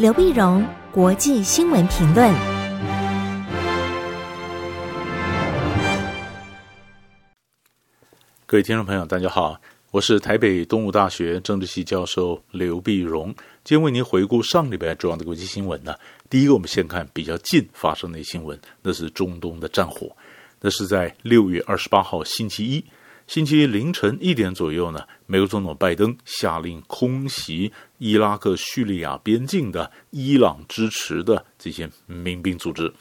刘碧荣，国际新闻评论。各位听众朋友，大家好，我是台北东吴大学政治系教授刘碧荣，今天为您回顾上礼拜重要的国际新闻呢。第一个，我们先看比较近发生的新闻，那是中东的战火，那是在六月二十八号星期一。星期一凌晨一点左右呢，美国总统拜登下令空袭伊拉克叙利亚边境的伊朗支持的这些民兵组织。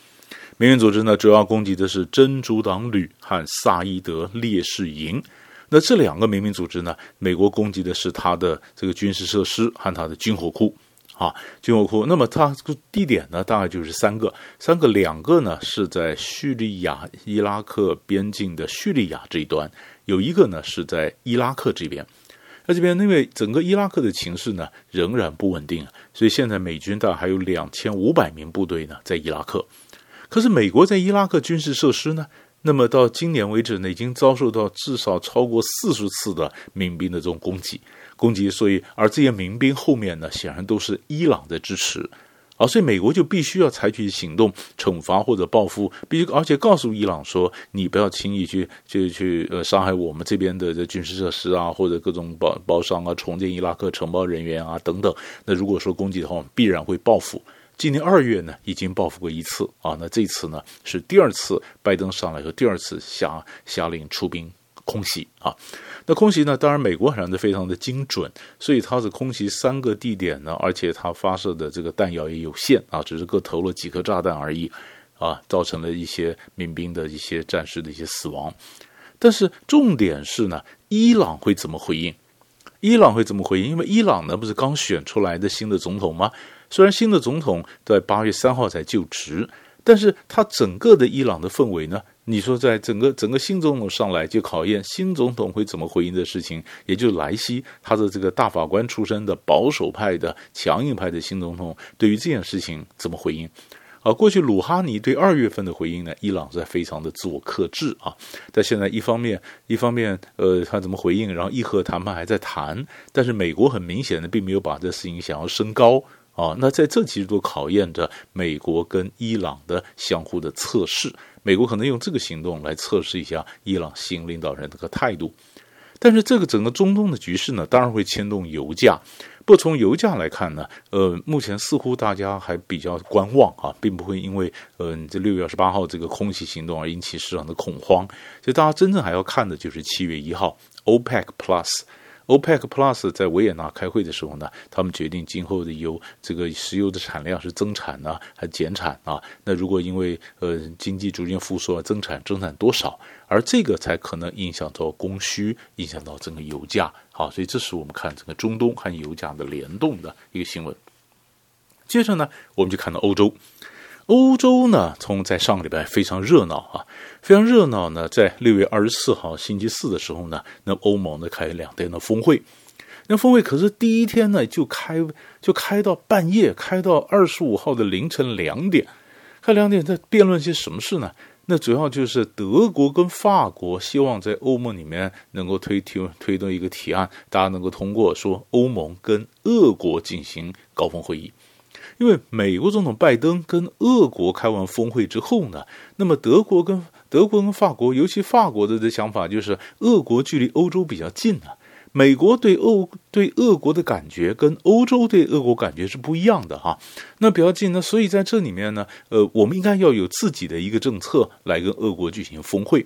民兵组织呢，主要攻击的是真主党旅和萨伊德烈士营。那这两个民兵组织呢，美国攻击的是他的这个军事设施和他的军火库。啊，军火库。那么它地点呢，大概就是三个，三个两个呢是在叙利亚伊拉克边境的叙利亚这一端。有一个呢是在伊拉克这边，那这边因为整个伊拉克的情势呢仍然不稳定，所以现在美军大概还有两千五百名部队呢在伊拉克。可是美国在伊拉克军事设施呢，那么到今年为止呢，已经遭受到至少超过四十次的民兵的这种攻击，攻击。所以而这些民兵后面呢，显然都是伊朗的支持。啊，所以美国就必须要采取行动，惩罚或者报复，必须而且告诉伊朗说，你不要轻易去去去呃伤害我们这边的这军事设施啊，或者各种包包商啊，重建伊拉克承包人员啊等等。那如果说攻击的话，必然会报复。今年二月呢，已经报复过一次啊，那这次呢是第二次，拜登上来后第二次下下令出兵。空袭啊，那空袭呢？当然，美国还是非常的精准，所以它是空袭三个地点呢，而且它发射的这个弹药也有限啊，只是各投了几颗炸弹而已啊，造成了一些民兵的一些战士的一些死亡。但是重点是呢，伊朗会怎么回应？伊朗会怎么回应？因为伊朗呢不是刚选出来的新的总统吗？虽然新的总统在八月三号才就职。但是他整个的伊朗的氛围呢？你说在整个整个新总统上来就考验新总统会怎么回应的事情，也就是莱西他的这个大法官出身的保守派的强硬派的新总统对于这件事情怎么回应？啊，过去鲁哈尼对二月份的回应呢，伊朗在非常的自我克制啊。但现在一方面一方面呃他怎么回应，然后伊核谈判还在谈，但是美国很明显的并没有把这事情想要升高。啊，那在这其实都考验着美国跟伊朗的相互的测试。美国可能用这个行动来测试一下伊朗新领导人的个态度。但是这个整个中东的局势呢，当然会牵动油价。不从油价来看呢，呃，目前似乎大家还比较观望啊，并不会因为呃这六月二十八号这个空袭行动而引起市场的恐慌。所以大家真正还要看的就是七月一号 OPEC Plus。OPEC Plus 在维也纳开会的时候呢，他们决定今后的油这个石油的产量是增产呢，还减产啊？那如果因为呃经济逐渐复苏，增产增产多少？而这个才可能影响到供需，影响到整个油价。好，所以这是我们看整个中东和油价的联动的一个新闻。接着呢，我们就看到欧洲。欧洲呢，从在上个礼拜非常热闹啊，非常热闹呢。在六月二十四号星期四的时候呢，那欧盟呢开两天的峰会，那峰会可是第一天呢就开就开到半夜，开到二十五号的凌晨两点，开两点在辩论些什么事呢？那主要就是德国跟法国希望在欧盟里面能够推推推动一个提案，大家能够通过说欧盟跟俄国进行高峰会议。因为美国总统拜登跟俄国开完峰会之后呢，那么德国跟德国跟法国，尤其法国的的想法就是，俄国距离欧洲比较近啊，美国对欧对俄国的感觉跟欧洲对俄国感觉是不一样的哈，那比较近呢，所以在这里面呢，呃，我们应该要有自己的一个政策来跟俄国举行峰会，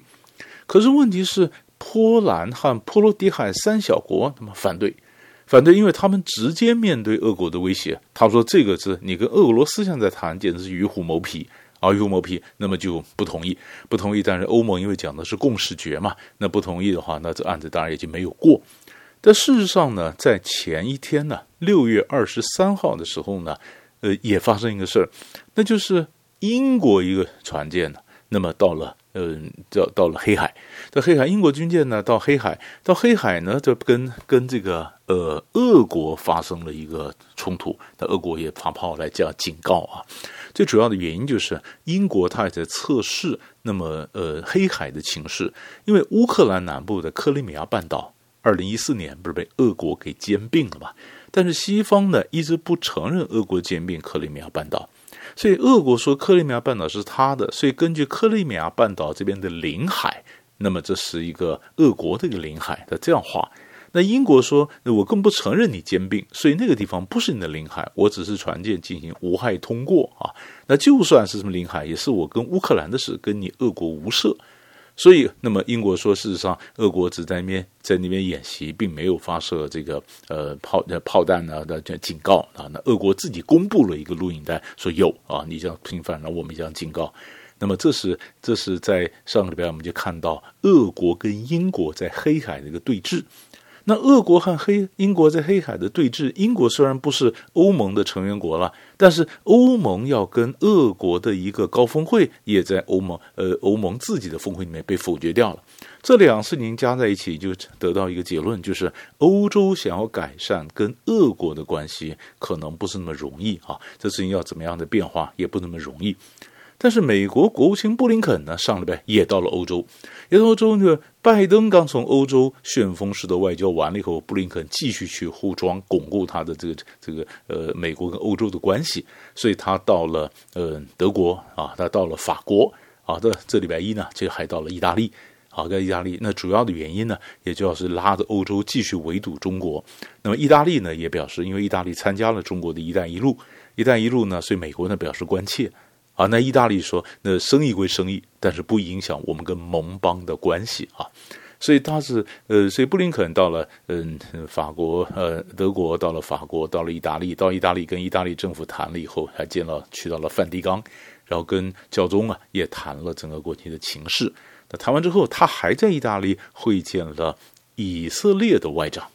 可是问题是，波兰和波罗的海三小国他们反对。反对，因为他们直接面对俄国的威胁。他说：“这个是你跟俄罗斯现在谈，简直是与虎谋皮啊，与虎谋皮。”那么就不同意，不同意。但是欧盟因为讲的是共识决嘛，那不同意的话，那这案子当然也就没有过。但事实上呢，在前一天呢，六月二十三号的时候呢，呃，也发生一个事儿，那就是英国一个船舰呢，那么到了。嗯，到到了黑海，在黑海，英国军舰呢到黑海，到黑海呢就跟跟这个呃俄国发生了一个冲突，那俄国也发炮来叫警告啊。最主要的原因就是英国它也在测试，那么呃黑海的情势，因为乌克兰南部的克里米亚半岛，二零一四年不是被俄国给兼并了嘛？但是西方呢一直不承认俄国兼并克里米亚半岛，所以俄国说克里米亚半岛是他的，所以根据克里米亚半岛这边的领海，那么这是一个俄国的一个领海的这样画。那英国说，我更不承认你兼并，所以那个地方不是你的领海，我只是船舰进行无害通过啊。那就算是什么领海，也是我跟乌克兰的事，跟你俄国无涉。所以，那么英国说，事实上，俄国只在那边在那边演习，并没有发射这个呃炮呃炮弹啊的警告啊。那俄国自己公布了一个录影带，说有啊，你这样侵犯了，我们这样警告。那么这是这是在上个礼拜我们就看到俄国跟英国在黑海的一个对峙。那俄国和黑英国在黑海的对峙，英国虽然不是欧盟的成员国了，但是欧盟要跟俄国的一个高峰会也在欧盟呃欧盟自己的峰会里面被否决掉了。这两事情加在一起，就得到一个结论，就是欧洲想要改善跟俄国的关系，可能不是那么容易啊。这事情要怎么样的变化，也不那么容易。但是美国国务卿布林肯呢，上礼拜也到了欧洲，也到欧洲呢。拜登刚从欧洲旋风式的外交完了以后，布林肯继续去护装巩固他的这个这个呃美国跟欧洲的关系，所以他到了呃德国啊，他到了法国啊，这这礼拜一呢，就还到了意大利啊，在意大利，那主要的原因呢，也就要是拉着欧洲继续围堵中国。那么意大利呢，也表示，因为意大利参加了中国的一带一路，一带一路呢，所以美国呢表示关切。啊，那意大利说，那生意归生意，但是不影响我们跟盟邦的关系啊。所以他是呃，所以布林肯到了嗯法国呃德国，到了法国，到了意大利，到意大利跟意大利政府谈了以后，还见了去到了梵蒂冈，然后跟教宗啊也谈了整个国际的情势。那谈完之后，他还在意大利会见了以色列的外长。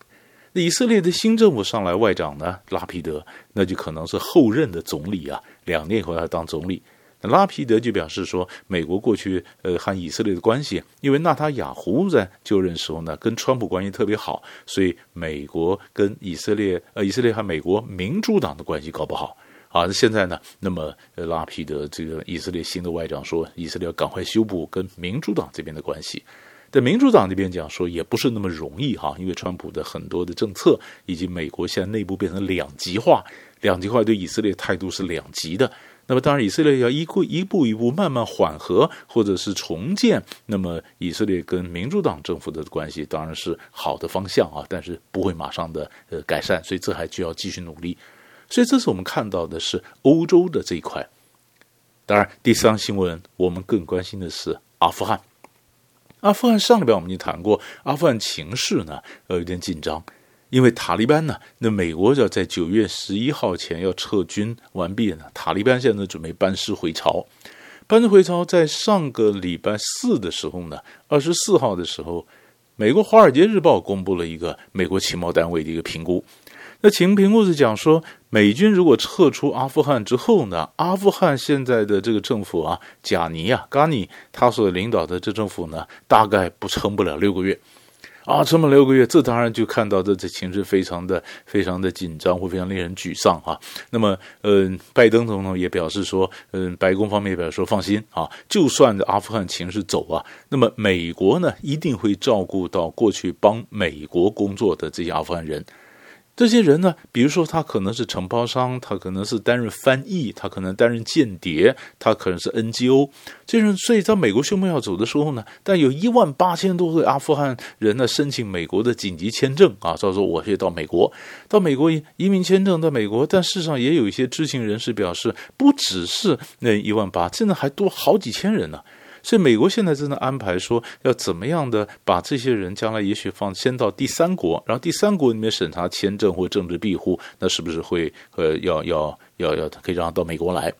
那以色列的新政府上来，外长呢拉皮德，那就可能是后任的总理啊。两年以后他当总理，那拉皮德就表示说，美国过去呃和以色列的关系，因为纳塔雅胡在就任时候呢，跟川普关系特别好，所以美国跟以色列呃以色列和美国民主党的关系搞不好啊。那现在呢，那么拉皮德这个以色列新的外长说，以色列要赶快修补跟民主党这边的关系。在民主党这边讲说，也不是那么容易哈，因为川普的很多的政策以及美国现在内部变成两极化。两极化对以色列态度是两极的，那么当然以色列要一步一步一步慢慢缓和，或者是重建，那么以色列跟民主党政府的关系当然是好的方向啊，但是不会马上的呃改善，所以这还需要继续努力。所以这是我们看到的是欧洲的这一块。当然，第三新闻我们更关心的是阿富汗。阿富汗上礼拜我们已经谈过，阿富汗情势呢呃有点紧张。因为塔利班呢，那美国要在九月十一号前要撤军完毕呢。塔利班现在准备班师回朝，班师回朝在上个礼拜四的时候呢，二十四号的时候，美国《华尔街日报》公布了一个美国情报单位的一个评估。那情评估是讲说，美军如果撤出阿富汗之后呢，阿富汗现在的这个政府啊，贾尼啊，嘎尼他所领导的这政府呢，大概不撑不了六个月。啊，这么六个月，这当然就看到这这情势非常的非常的紧张，或非常令人沮丧啊。那么，嗯、拜登总统也表示说，嗯、白宫方面也表示说，放心啊，就算阿富汗情势走啊，那么美国呢一定会照顾到过去帮美国工作的这些阿富汗人。这些人呢，比如说他可能是承包商，他可能是担任翻译，他可能担任间谍，他可能是 NGO。这人，所以在美国宣布要走的时候呢，但有一万八千多个阿富汗人呢申请美国的紧急签证啊，照说我可以到美国，到美国移民签证到美国。但事实上也有一些知情人士表示，不只是那一万八，现在还多好几千人呢。所以美国现在正在安排说，要怎么样的把这些人将来也许放先到第三国，然后第三国里面审查签证或政治庇护，那是不是会呃要要要要可以让他到美国来？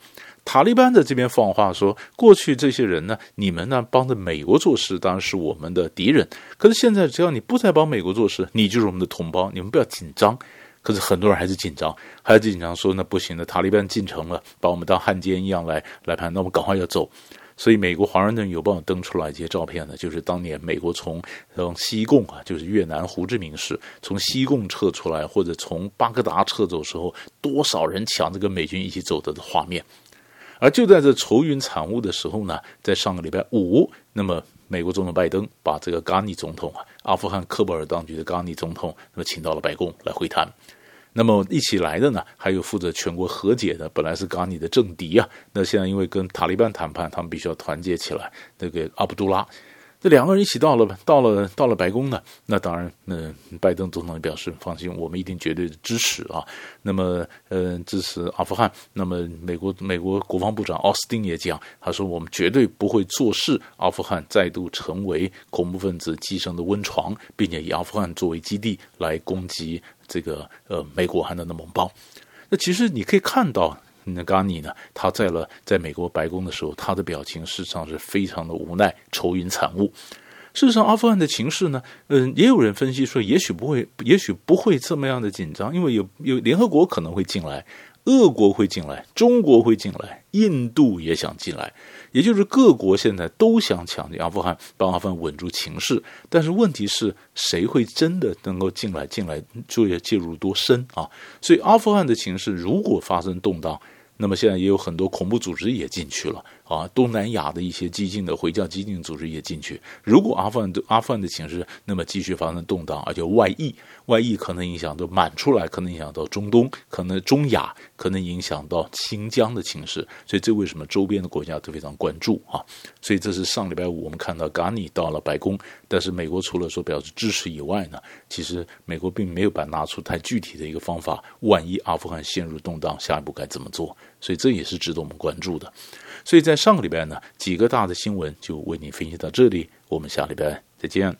塔利班在这边放话说，过去这些人呢，你们呢帮着美国做事，当然是我们的敌人。可是现在只要你不再帮美国做事，你就是我们的同胞，你们不要紧张。可是很多人还是紧张，还是紧张说那不行的，塔利班进城了，把我们当汉奸一样来来判，那我们赶快要走。所以，美国《华盛顿邮报》登出来一些照片呢，就是当年美国从西贡啊，就是越南胡志明市从西贡撤出来，或者从巴格达撤走时候，多少人抢着跟美军一起走的画面。而就在这愁云惨雾的时候呢，在上个礼拜五，那么美国总统拜登把这个甘尼总统啊，阿富汗喀布尔当局的甘尼总统，那么请到了白宫来会谈。那么一起来的呢，还有负责全国和解的，本来是嘎尼的政敌啊，那现在因为跟塔利班谈判，他们必须要团结起来。那个阿卜杜拉。这两个人一起到了，到了，到了白宫呢。那当然，嗯，拜登总统表示放心，我们一定绝对的支持啊。那么，嗯，支持阿富汗。那么，美国美国国防部长奥斯汀也讲，他说我们绝对不会坐视阿富汗再度成为恐怖分子寄生的温床，并且以阿富汗作为基地来攻击这个呃美国和他的盟邦。那其实你可以看到。那甘尼呢？他在了在美国白宫的时候，他的表情事实上是非常的无奈、愁云惨雾。事实上，阿富汗的情势呢，嗯，也有人分析说，也许不会，也许不会这么样的紧张，因为有有联合国可能会进来，俄国会进来，中国会进来，印度也想进来。也就是各国现在都想抢阿富汗，帮阿富汗稳住情势。但是问题是，谁会真的能够进来？进来就业介入多深啊？所以阿富汗的情势如果发生动荡，那么现在也有很多恐怖组织也进去了。啊，东南亚的一些激进的回教激进组织也进去。如果阿富汗的阿富汗的情势那么继续发生动荡，而且外溢，外溢可能影响到满出来，可能影响到中东，可能中亚，可能影响到新疆的情势。所以这为什么周边的国家都非常关注啊？所以这是上礼拜五我们看到甘尼到了白宫，但是美国除了说表示支持以外呢，其实美国并没有把拿出太具体的一个方法。万一阿富汗陷入动荡，下一步该怎么做？所以这也是值得我们关注的。所以在上个礼拜呢，几个大的新闻就为你分析到这里，我们下礼拜再见。